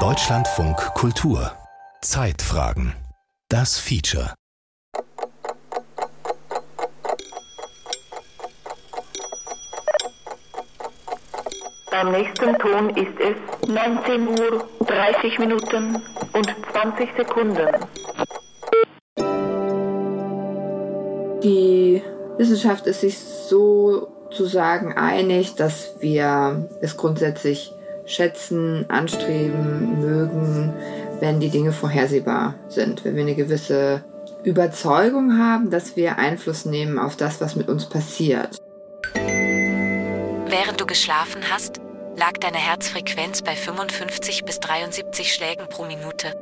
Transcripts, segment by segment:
Deutschlandfunk Kultur. Zeitfragen. Das Feature. Beim nächsten Ton ist es 19 Uhr 30 Minuten und 20 Sekunden. Die Wissenschaft ist sich sozusagen einig, dass wir es grundsätzlich schätzen, anstreben, mögen, wenn die Dinge vorhersehbar sind, wenn wir eine gewisse Überzeugung haben, dass wir Einfluss nehmen auf das, was mit uns passiert. Während du geschlafen hast, lag deine Herzfrequenz bei 55 bis 73 Schlägen pro Minute.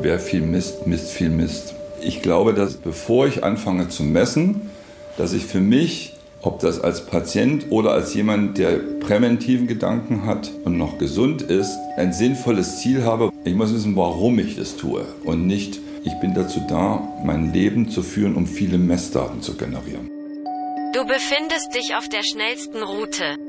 Wer viel misst, misst viel Mist. Ich glaube, dass bevor ich anfange zu messen, dass ich für mich, ob das als Patient oder als jemand, der präventiven Gedanken hat und noch gesund ist, ein sinnvolles Ziel habe. Ich muss wissen, warum ich das tue und nicht, ich bin dazu da, mein Leben zu führen, um viele Messdaten zu generieren. Du befindest dich auf der schnellsten Route.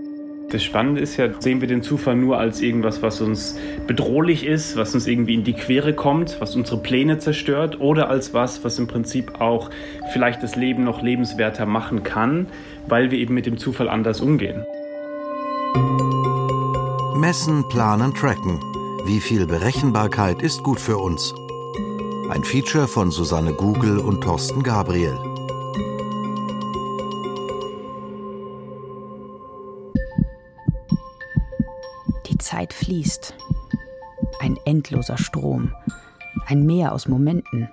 Das Spannende ist ja, sehen wir den Zufall nur als irgendwas, was uns bedrohlich ist, was uns irgendwie in die Quere kommt, was unsere Pläne zerstört, oder als was, was im Prinzip auch vielleicht das Leben noch lebenswerter machen kann, weil wir eben mit dem Zufall anders umgehen. Messen, planen, tracken. Wie viel Berechenbarkeit ist gut für uns? Ein Feature von Susanne Google und Thorsten Gabriel. Zeit fließt. Ein endloser Strom, ein Meer aus Momenten.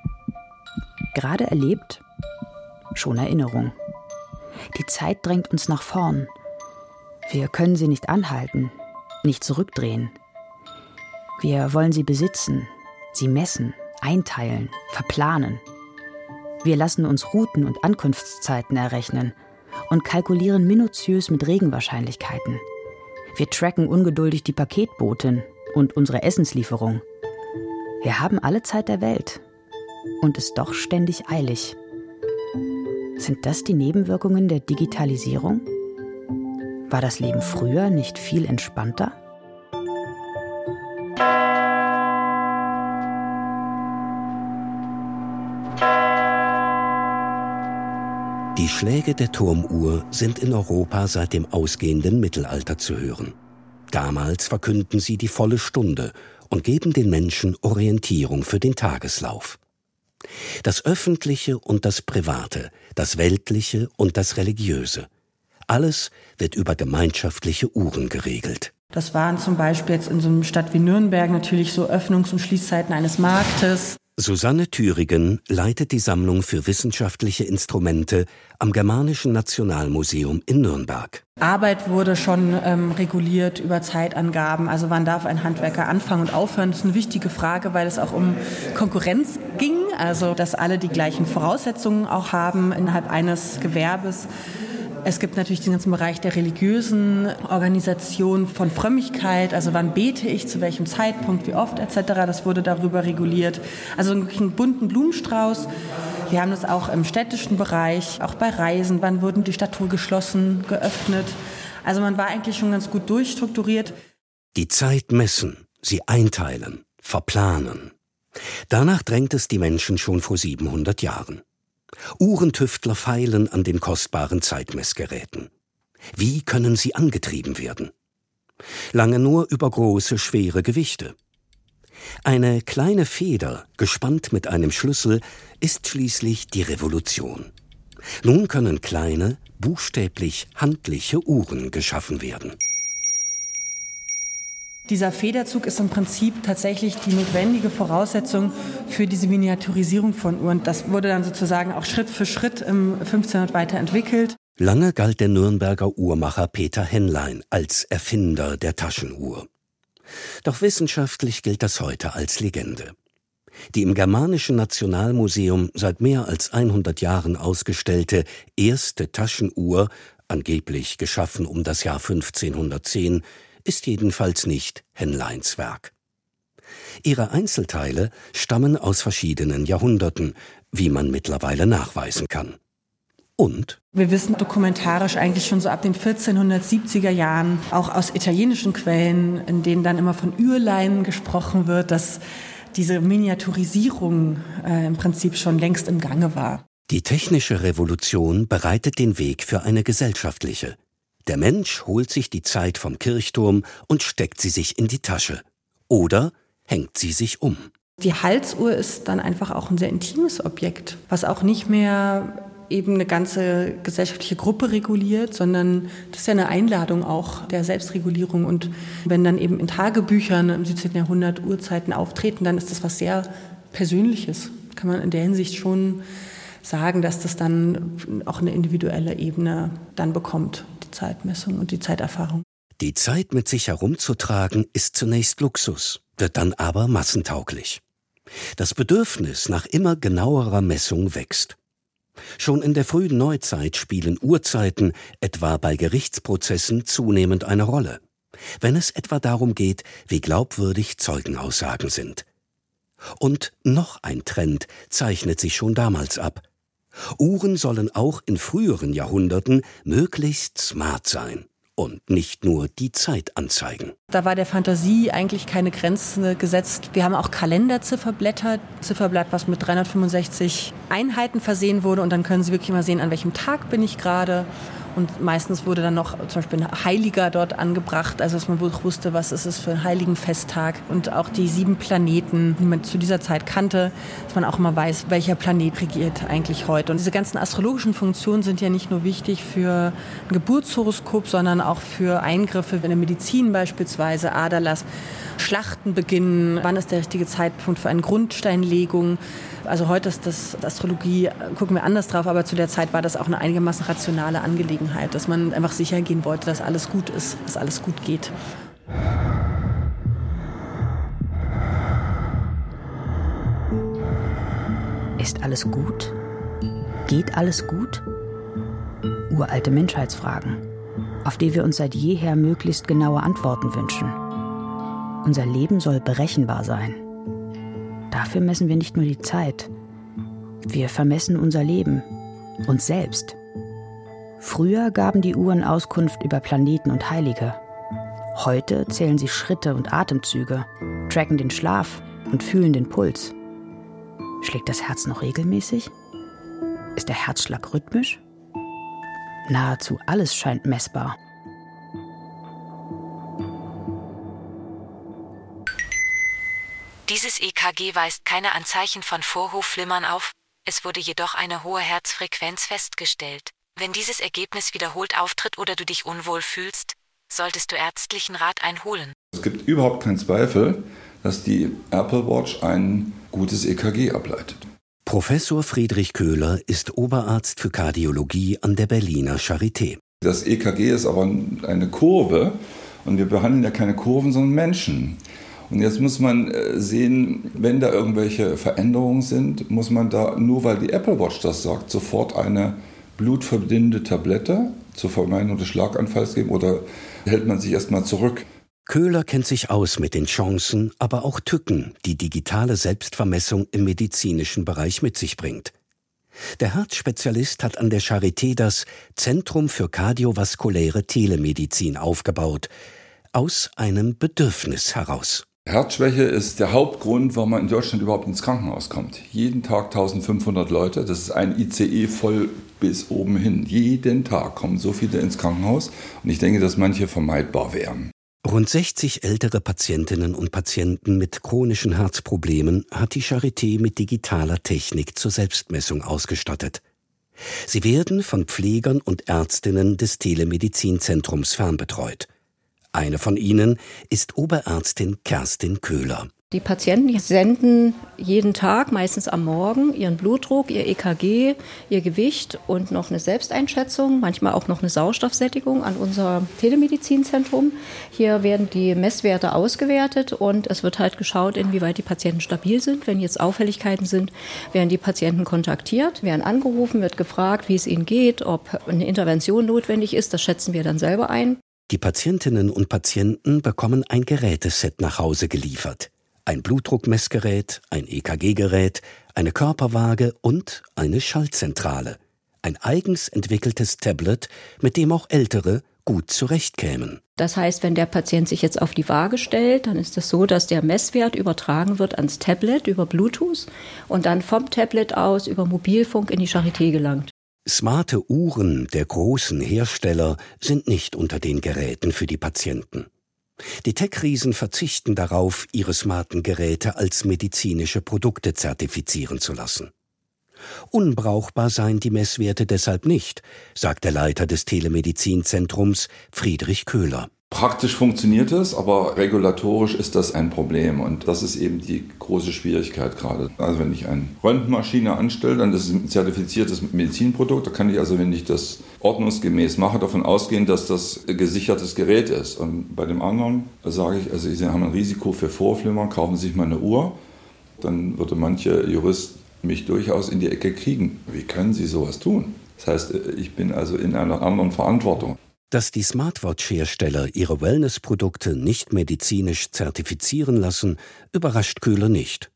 Gerade erlebt, schon Erinnerung. Die Zeit drängt uns nach vorn. Wir können sie nicht anhalten, nicht zurückdrehen. Wir wollen sie besitzen, sie messen, einteilen, verplanen. Wir lassen uns Routen und Ankunftszeiten errechnen und kalkulieren minutiös mit Regenwahrscheinlichkeiten. Wir tracken ungeduldig die Paketbotin und unsere Essenslieferung. Wir haben alle Zeit der Welt und es doch ständig eilig. Sind das die Nebenwirkungen der Digitalisierung? War das Leben früher nicht viel entspannter? Die Schläge der Turmuhr sind in Europa seit dem ausgehenden Mittelalter zu hören. Damals verkünden sie die volle Stunde und geben den Menschen Orientierung für den Tageslauf. Das Öffentliche und das Private, das Weltliche und das Religiöse. Alles wird über gemeinschaftliche Uhren geregelt. Das waren zum Beispiel jetzt in so einer Stadt wie Nürnberg natürlich so Öffnungs- und Schließzeiten eines Marktes. Susanne Thüringen leitet die Sammlung für wissenschaftliche Instrumente am Germanischen Nationalmuseum in Nürnberg. Arbeit wurde schon ähm, reguliert über Zeitangaben. Also wann darf ein Handwerker anfangen und aufhören? Das ist eine wichtige Frage, weil es auch um Konkurrenz ging. Also dass alle die gleichen Voraussetzungen auch haben innerhalb eines Gewerbes. Es gibt natürlich den ganzen Bereich der religiösen Organisation von Frömmigkeit, also wann bete ich, zu welchem Zeitpunkt, wie oft etc. Das wurde darüber reguliert. Also einen bunten Blumenstrauß. Wir haben das auch im städtischen Bereich, auch bei Reisen, wann wurden die Stadttore geschlossen, geöffnet. Also man war eigentlich schon ganz gut durchstrukturiert. Die Zeit messen, sie einteilen, verplanen. Danach drängt es die Menschen schon vor 700 Jahren. Uhrentüftler feilen an den kostbaren Zeitmessgeräten. Wie können sie angetrieben werden? Lange nur über große, schwere Gewichte. Eine kleine Feder, gespannt mit einem Schlüssel, ist schließlich die Revolution. Nun können kleine, buchstäblich handliche Uhren geschaffen werden. Dieser Federzug ist im Prinzip tatsächlich die notwendige Voraussetzung für diese Miniaturisierung von Uhren. Das wurde dann sozusagen auch Schritt für Schritt im 1500 weiterentwickelt. Lange galt der Nürnberger Uhrmacher Peter Henlein als Erfinder der Taschenuhr. Doch wissenschaftlich gilt das heute als Legende. Die im Germanischen Nationalmuseum seit mehr als 100 Jahren ausgestellte erste Taschenuhr, angeblich geschaffen um das Jahr 1510, ist jedenfalls nicht Henleins Werk. Ihre Einzelteile stammen aus verschiedenen Jahrhunderten, wie man mittlerweile nachweisen kann. Und wir wissen dokumentarisch eigentlich schon so ab den 1470er Jahren, auch aus italienischen Quellen, in denen dann immer von Ürleinen gesprochen wird, dass diese Miniaturisierung äh, im Prinzip schon längst im Gange war. Die technische Revolution bereitet den Weg für eine gesellschaftliche. Der Mensch holt sich die Zeit vom Kirchturm und steckt sie sich in die Tasche. Oder hängt sie sich um. Die Halsuhr ist dann einfach auch ein sehr intimes Objekt, was auch nicht mehr eben eine ganze gesellschaftliche Gruppe reguliert, sondern das ist ja eine Einladung auch der Selbstregulierung. Und wenn dann eben in Tagebüchern im 17. Jahrhundert Uhrzeiten auftreten, dann ist das was sehr Persönliches. Kann man in der Hinsicht schon sagen, dass das dann auch eine individuelle Ebene dann bekommt, die Zeitmessung und die Zeiterfahrung. Die Zeit mit sich herumzutragen ist zunächst Luxus, wird dann aber massentauglich. Das Bedürfnis nach immer genauerer Messung wächst. Schon in der frühen Neuzeit spielen Uhrzeiten, etwa bei Gerichtsprozessen, zunehmend eine Rolle. Wenn es etwa darum geht, wie glaubwürdig Zeugenaussagen sind. Und noch ein Trend zeichnet sich schon damals ab. Uhren sollen auch in früheren Jahrhunderten möglichst smart sein und nicht nur die Zeit anzeigen. Da war der Fantasie eigentlich keine Grenze gesetzt. Wir haben auch Kalenderzifferblätter, Zifferblatt, was mit 365 Einheiten versehen wurde und dann können Sie wirklich mal sehen, an welchem Tag bin ich gerade und meistens wurde dann noch zum Beispiel ein Heiliger dort angebracht, also dass man wusste, was ist es für ein heiligen Festtag. Und auch die sieben Planeten, die man zu dieser Zeit kannte, dass man auch mal weiß, welcher Planet regiert eigentlich heute. Und diese ganzen astrologischen Funktionen sind ja nicht nur wichtig für ein Geburtshoroskop, sondern auch für Eingriffe in der Medizin beispielsweise, Aderlass. Schlachten beginnen, wann ist der richtige Zeitpunkt für eine Grundsteinlegung. Also heute ist das Astrologie, gucken wir anders drauf, aber zu der Zeit war das auch eine einigermaßen rationale Angelegenheit, dass man einfach sicher gehen wollte, dass alles gut ist, dass alles gut geht. Ist alles gut? Geht alles gut? Uralte Menschheitsfragen, auf die wir uns seit jeher möglichst genaue Antworten wünschen. Unser Leben soll berechenbar sein. Dafür messen wir nicht nur die Zeit. Wir vermessen unser Leben, uns selbst. Früher gaben die Uhren Auskunft über Planeten und Heilige. Heute zählen sie Schritte und Atemzüge, tracken den Schlaf und fühlen den Puls. Schlägt das Herz noch regelmäßig? Ist der Herzschlag rhythmisch? Nahezu alles scheint messbar. EKG weist keine Anzeichen von Vorhofflimmern auf, es wurde jedoch eine hohe Herzfrequenz festgestellt. Wenn dieses Ergebnis wiederholt auftritt oder du dich unwohl fühlst, solltest du ärztlichen Rat einholen. Es gibt überhaupt keinen Zweifel, dass die Apple Watch ein gutes EKG ableitet. Professor Friedrich Köhler ist Oberarzt für Kardiologie an der Berliner Charité. Das EKG ist aber eine Kurve und wir behandeln ja keine Kurven, sondern Menschen. Und jetzt muss man äh, sehen, wenn da irgendwelche Veränderungen sind, muss man da, nur weil die Apple Watch das sagt, sofort eine blutverdünnende Tablette zur Vermeidung des Schlaganfalls geben oder hält man sich erstmal zurück? Köhler kennt sich aus mit den Chancen, aber auch Tücken, die digitale Selbstvermessung im medizinischen Bereich mit sich bringt. Der Herzspezialist hat an der Charité das Zentrum für kardiovaskuläre Telemedizin aufgebaut, aus einem Bedürfnis heraus. Herzschwäche ist der Hauptgrund, warum man in Deutschland überhaupt ins Krankenhaus kommt. Jeden Tag 1500 Leute, das ist ein ICE voll bis oben hin. Jeden Tag kommen so viele ins Krankenhaus und ich denke, dass manche vermeidbar wären. Rund 60 ältere Patientinnen und Patienten mit chronischen Herzproblemen hat die Charité mit digitaler Technik zur Selbstmessung ausgestattet. Sie werden von Pflegern und Ärztinnen des Telemedizinzentrums fernbetreut. Eine von ihnen ist Oberärztin Kerstin Köhler. Die Patienten senden jeden Tag, meistens am Morgen, ihren Blutdruck, ihr EKG, ihr Gewicht und noch eine Selbsteinschätzung, manchmal auch noch eine Sauerstoffsättigung an unser Telemedizinzentrum. Hier werden die Messwerte ausgewertet und es wird halt geschaut, inwieweit die Patienten stabil sind. Wenn jetzt Auffälligkeiten sind, werden die Patienten kontaktiert, werden angerufen, wird gefragt, wie es ihnen geht, ob eine Intervention notwendig ist. Das schätzen wir dann selber ein. Die Patientinnen und Patienten bekommen ein Geräteset nach Hause geliefert. Ein Blutdruckmessgerät, ein EKG-Gerät, eine Körperwaage und eine Schaltzentrale. Ein eigens entwickeltes Tablet, mit dem auch Ältere gut zurechtkämen. Das heißt, wenn der Patient sich jetzt auf die Waage stellt, dann ist es das so, dass der Messwert übertragen wird ans Tablet über Bluetooth und dann vom Tablet aus über Mobilfunk in die Charité gelangt. Smarte Uhren der großen Hersteller sind nicht unter den Geräten für die Patienten. Die Tech-Riesen verzichten darauf, ihre smarten Geräte als medizinische Produkte zertifizieren zu lassen. Unbrauchbar seien die Messwerte deshalb nicht, sagt der Leiter des Telemedizinzentrums Friedrich Köhler. Praktisch funktioniert es, aber regulatorisch ist das ein Problem und das ist eben die große Schwierigkeit gerade. Also wenn ich eine Röntgenmaschine anstelle, dann ist es ein zertifiziertes Medizinprodukt. Da kann ich also, wenn ich das ordnungsgemäß mache, davon ausgehen, dass das gesichertes Gerät ist. Und bei dem anderen sage ich, also Sie haben ein Risiko für Vorflimmern, kaufen Sie sich mal eine Uhr. Dann würde manche Jurist mich durchaus in die Ecke kriegen. Wie können Sie sowas tun? Das heißt, ich bin also in einer anderen Verantwortung. Dass die Smartwatch-Hersteller ihre Wellness-Produkte nicht medizinisch zertifizieren lassen, überrascht Köhler nicht.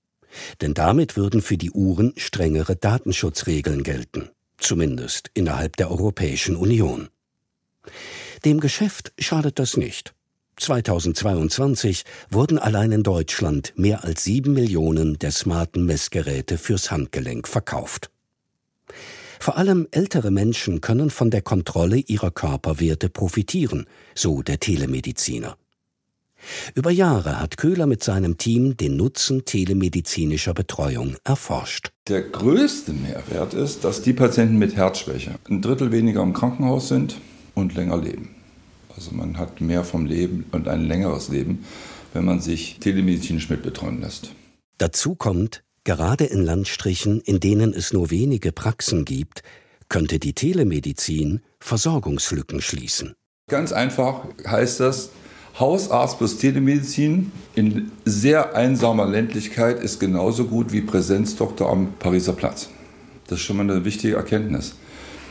Denn damit würden für die Uhren strengere Datenschutzregeln gelten, zumindest innerhalb der Europäischen Union. Dem Geschäft schadet das nicht. 2022 wurden allein in Deutschland mehr als sieben Millionen der smarten Messgeräte fürs Handgelenk verkauft. Vor allem ältere Menschen können von der Kontrolle ihrer Körperwerte profitieren, so der Telemediziner. Über Jahre hat Köhler mit seinem Team den Nutzen telemedizinischer Betreuung erforscht. Der größte Mehrwert ist, dass die Patienten mit Herzschwäche ein Drittel weniger im Krankenhaus sind und länger leben. Also man hat mehr vom Leben und ein längeres Leben, wenn man sich telemedizinisch mitbetreuen lässt. Dazu kommt, gerade in Landstrichen, in denen es nur wenige Praxen gibt, könnte die Telemedizin Versorgungslücken schließen. Ganz einfach heißt das, Hausarzt plus Telemedizin in sehr einsamer Ländlichkeit ist genauso gut wie Präsenzdoktor am Pariser Platz. Das ist schon mal eine wichtige Erkenntnis.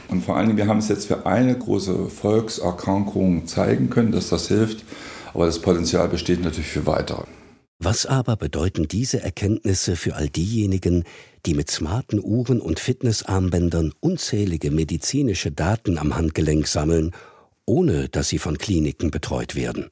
Und vor Dingen, wir haben es jetzt für eine große Volkserkrankung zeigen können, dass das hilft. Aber das Potenzial besteht natürlich für weitere. Was aber bedeuten diese Erkenntnisse für all diejenigen, die mit smarten Uhren und Fitnessarmbändern unzählige medizinische Daten am Handgelenk sammeln, ohne dass sie von Kliniken betreut werden?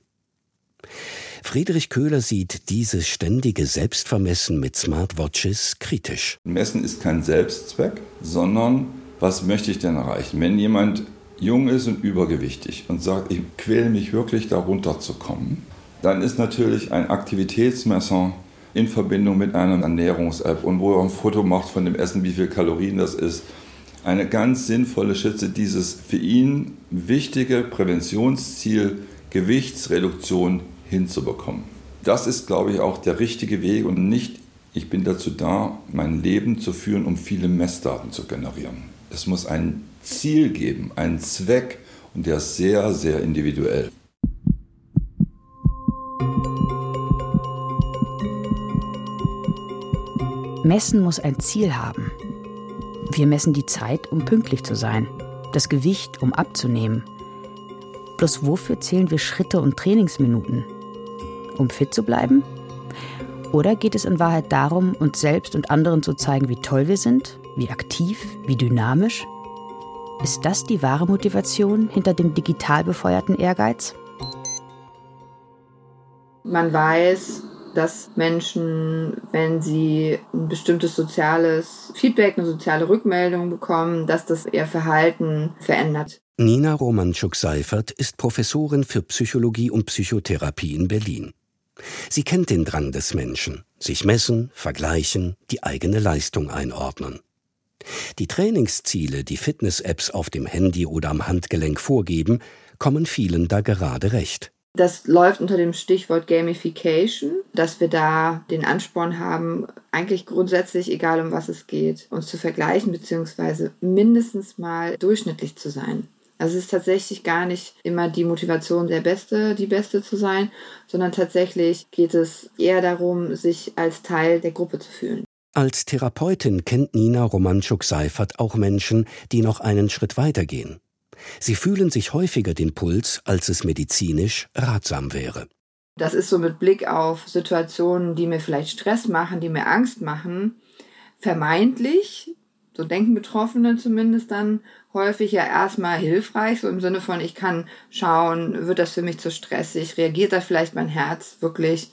Friedrich Köhler sieht dieses ständige Selbstvermessen mit Smartwatches kritisch. Messen ist kein Selbstzweck, sondern was möchte ich denn erreichen? Wenn jemand jung ist und übergewichtig und sagt, ich quäle mich wirklich darunter zu kommen, dann ist natürlich ein Aktivitätsmesser in Verbindung mit einer Ernährungs-App und wo er ein Foto macht von dem Essen, wie viel Kalorien das ist, eine ganz sinnvolle Schütze, dieses für ihn wichtige Präventionsziel Gewichtsreduktion hinzubekommen. Das ist, glaube ich, auch der richtige Weg und nicht, ich bin dazu da, mein Leben zu führen, um viele Messdaten zu generieren. Es muss ein Ziel geben, einen Zweck und der ist sehr, sehr individuell. Messen muss ein Ziel haben. Wir messen die Zeit, um pünktlich zu sein, das Gewicht, um abzunehmen. Bloß wofür zählen wir Schritte und Trainingsminuten? Um fit zu bleiben? Oder geht es in Wahrheit darum, uns selbst und anderen zu zeigen, wie toll wir sind, wie aktiv, wie dynamisch? Ist das die wahre Motivation hinter dem digital befeuerten Ehrgeiz? Man weiß, dass Menschen, wenn sie ein bestimmtes soziales Feedback, eine soziale Rückmeldung bekommen, dass das ihr Verhalten verändert. Nina Romanschuk-Seifert ist Professorin für Psychologie und Psychotherapie in Berlin. Sie kennt den Drang des Menschen, sich messen, vergleichen, die eigene Leistung einordnen. Die Trainingsziele, die Fitness-Apps auf dem Handy oder am Handgelenk vorgeben, kommen vielen da gerade recht. Das läuft unter dem Stichwort Gamification, dass wir da den Ansporn haben, eigentlich grundsätzlich, egal um was es geht, uns zu vergleichen, beziehungsweise mindestens mal durchschnittlich zu sein. Also es ist tatsächlich gar nicht immer die Motivation, der Beste, die Beste zu sein, sondern tatsächlich geht es eher darum, sich als Teil der Gruppe zu fühlen. Als Therapeutin kennt Nina Romanschuk-Seifert auch Menschen, die noch einen Schritt weitergehen. Sie fühlen sich häufiger den Puls, als es medizinisch ratsam wäre. Das ist so mit Blick auf Situationen, die mir vielleicht Stress machen, die mir Angst machen, vermeintlich so denken Betroffene zumindest dann häufig ja erstmal hilfreich, so im Sinne von, ich kann schauen, wird das für mich zu stressig, reagiert da vielleicht mein Herz wirklich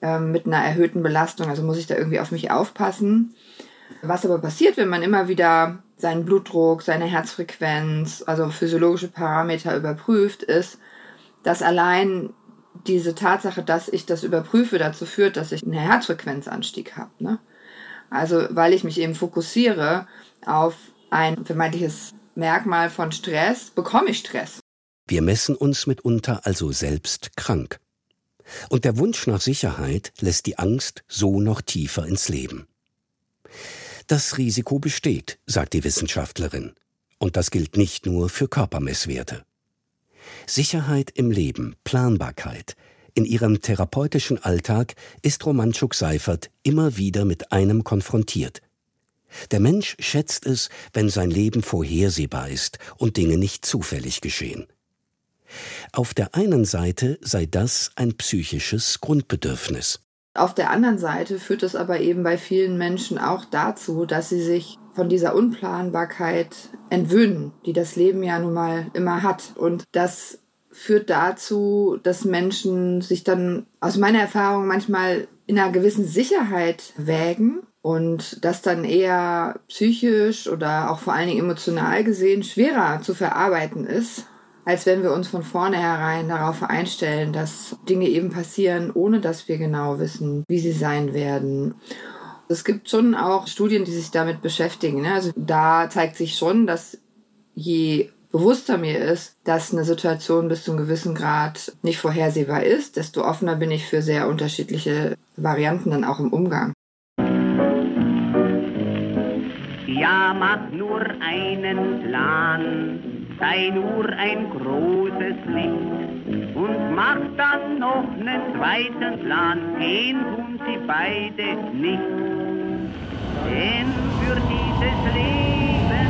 ähm, mit einer erhöhten Belastung, also muss ich da irgendwie auf mich aufpassen. Was aber passiert, wenn man immer wieder seinen Blutdruck, seine Herzfrequenz, also physiologische Parameter überprüft, ist, dass allein diese Tatsache, dass ich das überprüfe, dazu führt, dass ich einen Herzfrequenzanstieg habe. Ne? Also weil ich mich eben fokussiere auf ein vermeintliches Merkmal von Stress, bekomme ich Stress. Wir messen uns mitunter also selbst krank. Und der Wunsch nach Sicherheit lässt die Angst so noch tiefer ins Leben. Das Risiko besteht, sagt die Wissenschaftlerin. Und das gilt nicht nur für Körpermesswerte. Sicherheit im Leben, Planbarkeit. In ihrem therapeutischen Alltag ist Romanchuk Seifert immer wieder mit einem konfrontiert. Der Mensch schätzt es, wenn sein Leben vorhersehbar ist und Dinge nicht zufällig geschehen. Auf der einen Seite sei das ein psychisches Grundbedürfnis. Auf der anderen Seite führt es aber eben bei vielen Menschen auch dazu, dass sie sich von dieser Unplanbarkeit entwöhnen, die das Leben ja nun mal immer hat. Und das führt dazu, dass Menschen sich dann aus meiner Erfahrung manchmal in einer gewissen Sicherheit wägen und das dann eher psychisch oder auch vor allen Dingen emotional gesehen schwerer zu verarbeiten ist, als wenn wir uns von vornherein darauf einstellen, dass Dinge eben passieren, ohne dass wir genau wissen, wie sie sein werden. Es gibt schon auch Studien, die sich damit beschäftigen. Ne? Also da zeigt sich schon, dass je bewusster mir ist, dass eine Situation bis zu einem gewissen Grad nicht vorhersehbar ist, desto offener bin ich für sehr unterschiedliche Varianten dann auch im Umgang. Ja, mach nur einen Plan sei nur ein großes Licht und mach dann noch einen zweiten Plan, gehen tun sie beide nicht. Denn für dieses Leben.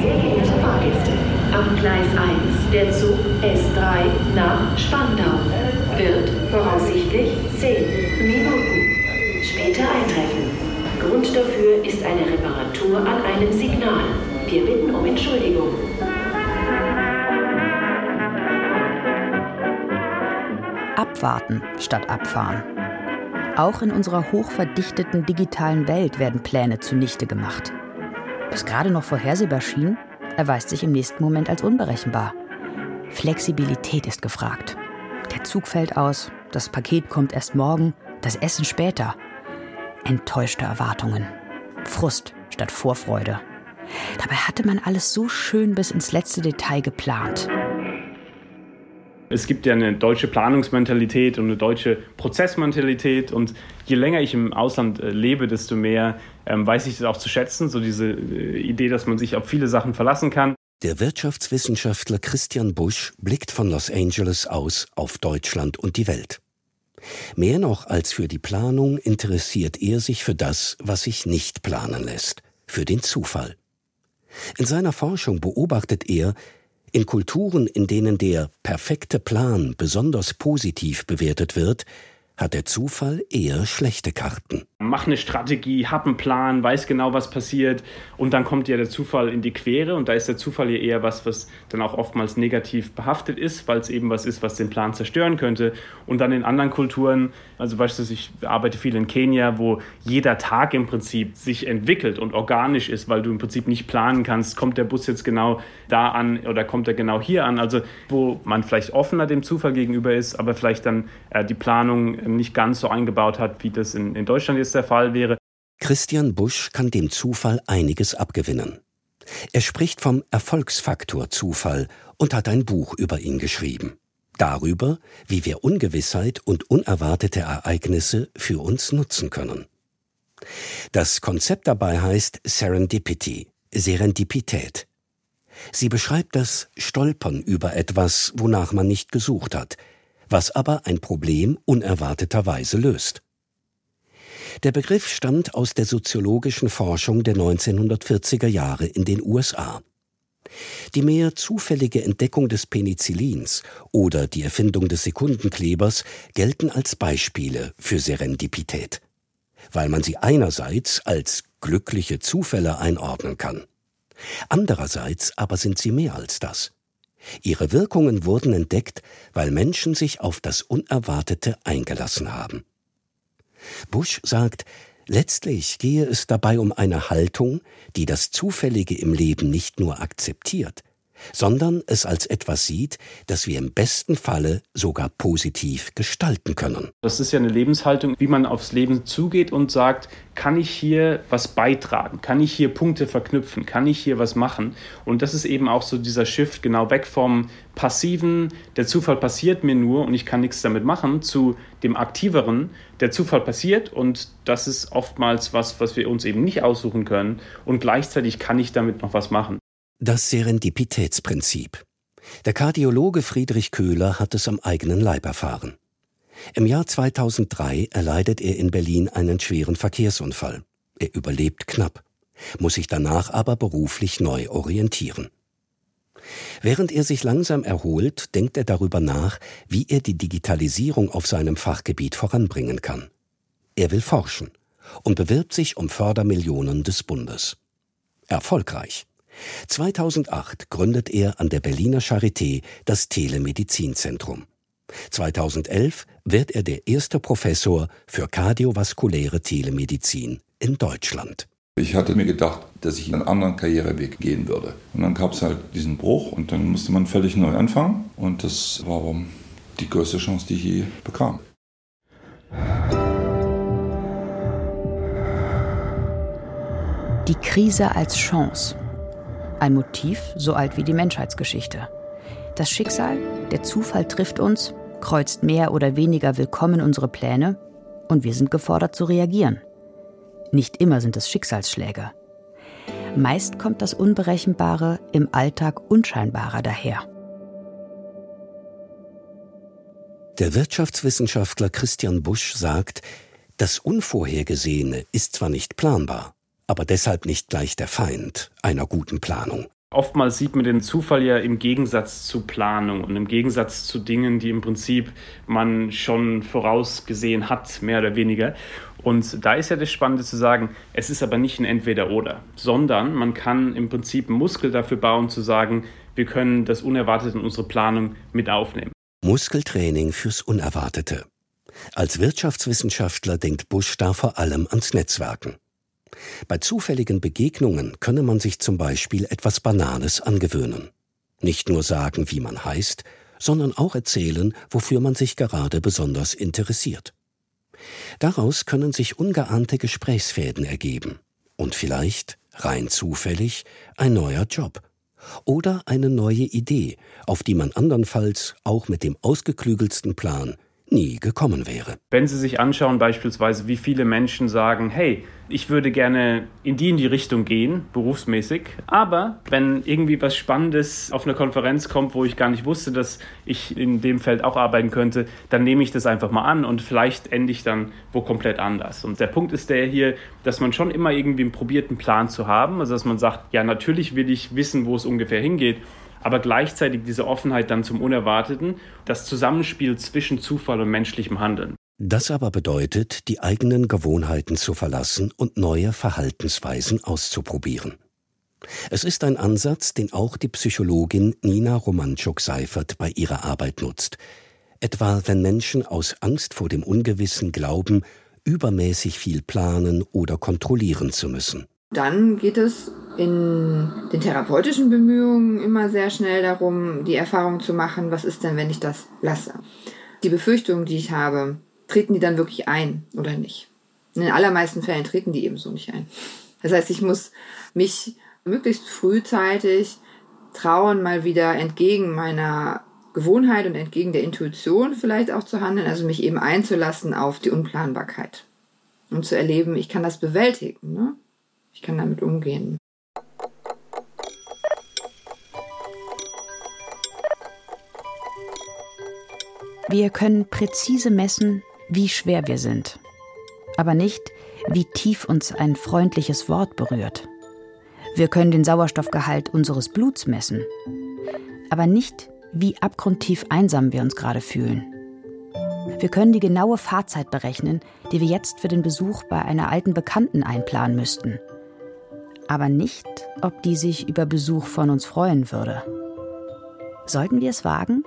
Sehr geehrte Fahrgäste, am Gleis 1 der Zug S3 nach Spandau wird voraussichtlich 10 Minuten später eintreffen. Grund dafür ist eine Reparatur an einem Signal. Wir bitten um Entschuldigung. Abwarten statt abfahren. Auch in unserer hochverdichteten digitalen Welt werden Pläne zunichte gemacht. Was gerade noch vorhersehbar schien, erweist sich im nächsten Moment als unberechenbar. Flexibilität ist gefragt. Der Zug fällt aus, das Paket kommt erst morgen, das Essen später. Enttäuschte Erwartungen. Frust statt Vorfreude. Dabei hatte man alles so schön bis ins letzte Detail geplant. Es gibt ja eine deutsche Planungsmentalität und eine deutsche Prozessmentalität und je länger ich im Ausland äh, lebe, desto mehr ähm, weiß ich das auch zu schätzen, so diese äh, Idee, dass man sich auf viele Sachen verlassen kann. Der Wirtschaftswissenschaftler Christian Busch blickt von Los Angeles aus auf Deutschland und die Welt. Mehr noch als für die Planung interessiert er sich für das, was sich nicht planen lässt, für den Zufall. In seiner Forschung beobachtet er, in Kulturen, in denen der perfekte Plan besonders positiv bewertet wird, hat der Zufall eher schlechte Karten. Mach eine Strategie, hab einen Plan, weiß genau, was passiert und dann kommt ja der Zufall in die Quere und da ist der Zufall ja eher was, was dann auch oftmals negativ behaftet ist, weil es eben was ist, was den Plan zerstören könnte. Und dann in anderen Kulturen, also beispielsweise ich arbeite viel in Kenia, wo jeder Tag im Prinzip sich entwickelt und organisch ist, weil du im Prinzip nicht planen kannst, kommt der Bus jetzt genau da an oder kommt er genau hier an. Also wo man vielleicht offener dem Zufall gegenüber ist, aber vielleicht dann äh, die Planung nicht ganz so eingebaut hat, wie das in, in Deutschland jetzt der Fall wäre. Christian Busch kann dem Zufall einiges abgewinnen. Er spricht vom Erfolgsfaktor Zufall und hat ein Buch über ihn geschrieben. Darüber, wie wir Ungewissheit und unerwartete Ereignisse für uns nutzen können. Das Konzept dabei heißt Serendipity, Serendipität. Sie beschreibt das Stolpern über etwas, wonach man nicht gesucht hat, was aber ein Problem unerwarteterweise löst. Der Begriff stammt aus der soziologischen Forschung der 1940er Jahre in den USA. Die mehr zufällige Entdeckung des Penicillins oder die Erfindung des Sekundenklebers gelten als Beispiele für Serendipität, weil man sie einerseits als glückliche Zufälle einordnen kann. Andererseits aber sind sie mehr als das. Ihre Wirkungen wurden entdeckt, weil Menschen sich auf das Unerwartete eingelassen haben. Bush sagt, letztlich gehe es dabei um eine Haltung, die das Zufällige im Leben nicht nur akzeptiert, sondern es als etwas sieht, das wir im besten Falle sogar positiv gestalten können. Das ist ja eine Lebenshaltung, wie man aufs Leben zugeht und sagt, kann ich hier was beitragen? Kann ich hier Punkte verknüpfen? Kann ich hier was machen? Und das ist eben auch so dieser Shift genau weg vom passiven, der Zufall passiert mir nur und ich kann nichts damit machen, zu dem aktiveren, der Zufall passiert und das ist oftmals was, was wir uns eben nicht aussuchen können und gleichzeitig kann ich damit noch was machen. Das Serendipitätsprinzip. Der Kardiologe Friedrich Köhler hat es am eigenen Leib erfahren. Im Jahr 2003 erleidet er in Berlin einen schweren Verkehrsunfall. Er überlebt knapp, muss sich danach aber beruflich neu orientieren. Während er sich langsam erholt, denkt er darüber nach, wie er die Digitalisierung auf seinem Fachgebiet voranbringen kann. Er will forschen und bewirbt sich um Fördermillionen des Bundes. Erfolgreich. 2008 gründet er an der Berliner Charité das Telemedizinzentrum. 2011 wird er der erste Professor für kardiovaskuläre Telemedizin in Deutschland. Ich hatte mir gedacht, dass ich einen anderen Karriereweg gehen würde. Und dann gab es halt diesen Bruch und dann musste man völlig neu anfangen. Und das war die größte Chance, die ich je bekam. Die Krise als Chance. Ein Motiv so alt wie die Menschheitsgeschichte. Das Schicksal, der Zufall trifft uns, kreuzt mehr oder weniger willkommen unsere Pläne und wir sind gefordert zu reagieren. Nicht immer sind es Schicksalsschläge. Meist kommt das Unberechenbare im Alltag unscheinbarer daher. Der Wirtschaftswissenschaftler Christian Busch sagt, das Unvorhergesehene ist zwar nicht planbar, aber deshalb nicht gleich der Feind einer guten Planung. Oftmals sieht man den Zufall ja im Gegensatz zu Planung und im Gegensatz zu Dingen, die im Prinzip man schon vorausgesehen hat, mehr oder weniger. Und da ist ja das Spannende zu sagen, es ist aber nicht ein Entweder-Oder, sondern man kann im Prinzip einen Muskel dafür bauen, zu sagen, wir können das Unerwartete in unsere Planung mit aufnehmen. Muskeltraining fürs Unerwartete. Als Wirtschaftswissenschaftler denkt Busch da vor allem ans Netzwerken. Bei zufälligen Begegnungen könne man sich zum Beispiel etwas Banales angewöhnen. Nicht nur sagen, wie man heißt, sondern auch erzählen, wofür man sich gerade besonders interessiert. Daraus können sich ungeahnte Gesprächsfäden ergeben und vielleicht, rein zufällig, ein neuer Job oder eine neue Idee, auf die man andernfalls auch mit dem ausgeklügelsten Plan nie gekommen wäre. Wenn Sie sich anschauen beispielsweise, wie viele Menschen sagen, hey, ich würde gerne in die in die Richtung gehen, berufsmäßig, aber wenn irgendwie was Spannendes auf einer Konferenz kommt, wo ich gar nicht wusste, dass ich in dem Feld auch arbeiten könnte, dann nehme ich das einfach mal an und vielleicht ende ich dann wo komplett anders. Und der Punkt ist der hier, dass man schon immer irgendwie einen probierten Plan zu haben, also dass man sagt, ja, natürlich will ich wissen, wo es ungefähr hingeht, aber gleichzeitig diese Offenheit dann zum Unerwarteten, das Zusammenspiel zwischen Zufall und menschlichem Handeln. Das aber bedeutet, die eigenen Gewohnheiten zu verlassen und neue Verhaltensweisen auszuprobieren. Es ist ein Ansatz, den auch die Psychologin Nina Romanchuk-Seifert bei ihrer Arbeit nutzt. Etwa wenn Menschen aus Angst vor dem Ungewissen glauben, übermäßig viel planen oder kontrollieren zu müssen. Dann geht es in den therapeutischen Bemühungen immer sehr schnell darum, die Erfahrung zu machen, was ist denn, wenn ich das lasse? Die Befürchtungen, die ich habe, treten die dann wirklich ein oder nicht? In den allermeisten Fällen treten die ebenso nicht ein. Das heißt, ich muss mich möglichst frühzeitig trauen, mal wieder entgegen meiner Gewohnheit und entgegen der Intuition vielleicht auch zu handeln, also mich eben einzulassen auf die Unplanbarkeit und zu erleben, ich kann das bewältigen. Ne? Ich kann damit umgehen. Wir können präzise messen, wie schwer wir sind, aber nicht, wie tief uns ein freundliches Wort berührt. Wir können den Sauerstoffgehalt unseres Bluts messen, aber nicht, wie abgrundtief einsam wir uns gerade fühlen. Wir können die genaue Fahrzeit berechnen, die wir jetzt für den Besuch bei einer alten Bekannten einplanen müssten. Aber nicht, ob die sich über Besuch von uns freuen würde. Sollten wir es wagen?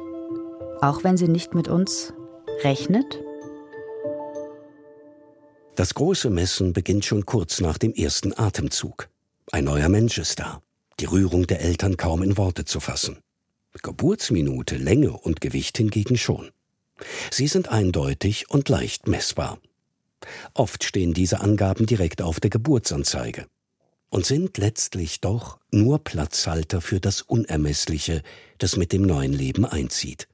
Auch wenn sie nicht mit uns rechnet? Das große Messen beginnt schon kurz nach dem ersten Atemzug. Ein neuer Mensch ist da. Die Rührung der Eltern kaum in Worte zu fassen. Geburtsminute, Länge und Gewicht hingegen schon. Sie sind eindeutig und leicht messbar. Oft stehen diese Angaben direkt auf der Geburtsanzeige und sind letztlich doch nur Platzhalter für das Unermessliche, das mit dem neuen Leben einzieht.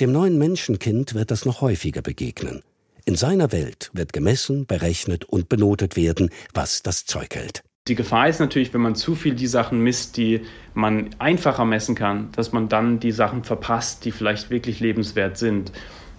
Dem neuen Menschenkind wird das noch häufiger begegnen. In seiner Welt wird gemessen, berechnet und benotet werden, was das Zeug hält. Die Gefahr ist natürlich, wenn man zu viel die Sachen misst, die man einfacher messen kann, dass man dann die Sachen verpasst, die vielleicht wirklich lebenswert sind.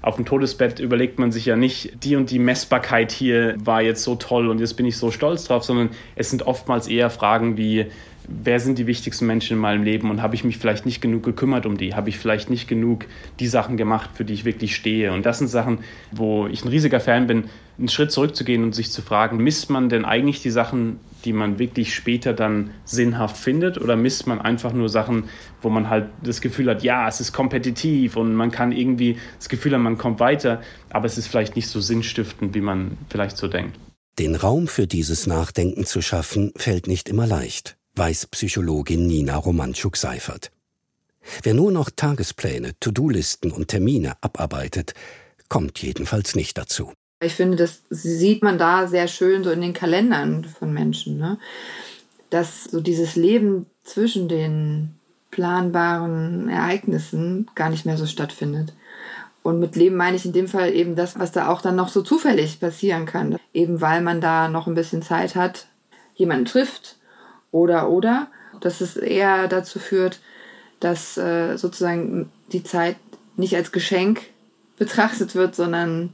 Auf dem Todesbett überlegt man sich ja nicht, die und die Messbarkeit hier war jetzt so toll und jetzt bin ich so stolz drauf, sondern es sind oftmals eher Fragen wie, wer sind die wichtigsten Menschen in meinem Leben und habe ich mich vielleicht nicht genug gekümmert um die? Habe ich vielleicht nicht genug die Sachen gemacht, für die ich wirklich stehe? Und das sind Sachen, wo ich ein riesiger Fan bin, einen Schritt zurückzugehen und sich zu fragen, misst man denn eigentlich die Sachen, die man wirklich später dann sinnhaft findet oder misst man einfach nur Sachen, wo man halt das Gefühl hat, ja, es ist kompetitiv und man kann irgendwie das Gefühl haben, man kommt weiter, aber es ist vielleicht nicht so sinnstiftend, wie man vielleicht so denkt. Den Raum für dieses Nachdenken zu schaffen, fällt nicht immer leicht weiß Psychologin Nina Romanschuk-Seifert. Wer nur noch Tagespläne, To-Do-Listen und Termine abarbeitet, kommt jedenfalls nicht dazu. Ich finde, das sieht man da sehr schön so in den Kalendern von Menschen, ne? dass so dieses Leben zwischen den planbaren Ereignissen gar nicht mehr so stattfindet. Und mit Leben meine ich in dem Fall eben das, was da auch dann noch so zufällig passieren kann. Eben weil man da noch ein bisschen Zeit hat, jemanden trifft, oder oder, dass es eher dazu führt, dass äh, sozusagen die Zeit nicht als Geschenk betrachtet wird, sondern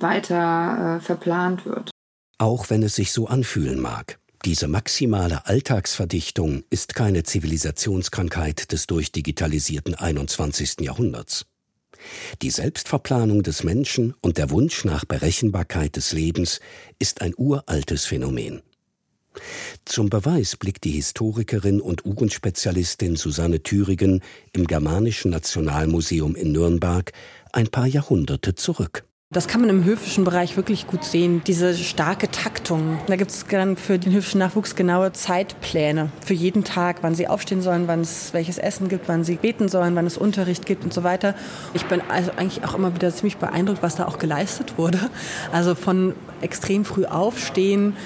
weiter äh, verplant wird. Auch wenn es sich so anfühlen mag, diese maximale Alltagsverdichtung ist keine Zivilisationskrankheit des durchdigitalisierten 21. Jahrhunderts. Die Selbstverplanung des Menschen und der Wunsch nach Berechenbarkeit des Lebens ist ein uraltes Phänomen. Zum Beweis blickt die Historikerin und Uhrenspezialistin Susanne Thürigen im Germanischen Nationalmuseum in Nürnberg ein paar Jahrhunderte zurück. Das kann man im höfischen Bereich wirklich gut sehen, diese starke Taktung. Da gibt es dann für den höfischen Nachwuchs genaue Zeitpläne für jeden Tag, wann sie aufstehen sollen, wann es welches Essen gibt, wann sie beten sollen, wann es Unterricht gibt und so weiter. Ich bin also eigentlich auch immer wieder ziemlich beeindruckt, was da auch geleistet wurde. Also von extrem früh aufstehen,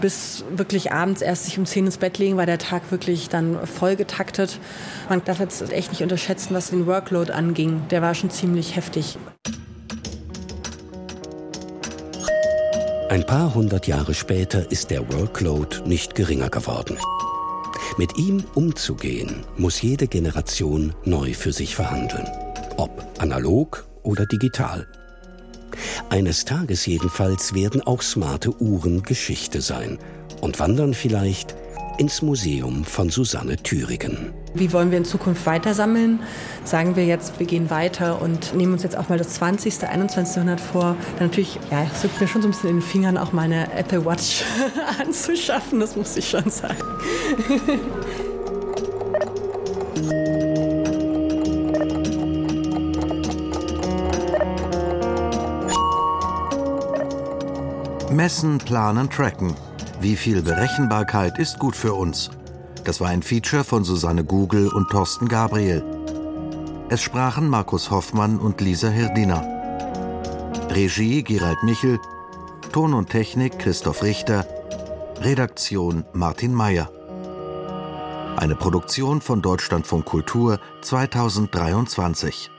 bis wirklich abends erst sich um 10 ins Bett legen, weil der Tag wirklich dann voll getaktet. Man darf jetzt echt nicht unterschätzen, was den Workload anging. Der war schon ziemlich heftig. Ein paar hundert Jahre später ist der Workload nicht geringer geworden. Mit ihm umzugehen, muss jede Generation neu für sich verhandeln. Ob analog oder digital. Eines Tages jedenfalls werden auch smarte Uhren Geschichte sein und wandern vielleicht ins Museum von Susanne Thüringen. Wie wollen wir in Zukunft weiter sammeln? Sagen wir jetzt, wir gehen weiter und nehmen uns jetzt auch mal das 20., 21. Jahrhundert vor. Dann natürlich, ja, es liegt mir schon so ein bisschen in den Fingern, auch meine Apple Watch anzuschaffen, das muss ich schon sagen. Messen, planen, tracken. Wie viel Berechenbarkeit ist gut für uns? Das war ein Feature von Susanne Google und Thorsten Gabriel. Es sprachen Markus Hoffmann und Lisa Hirdiner. Regie Gerald Michel, Ton und Technik Christoph Richter, Redaktion Martin Mayer. Eine Produktion von Deutschlandfunk Kultur 2023.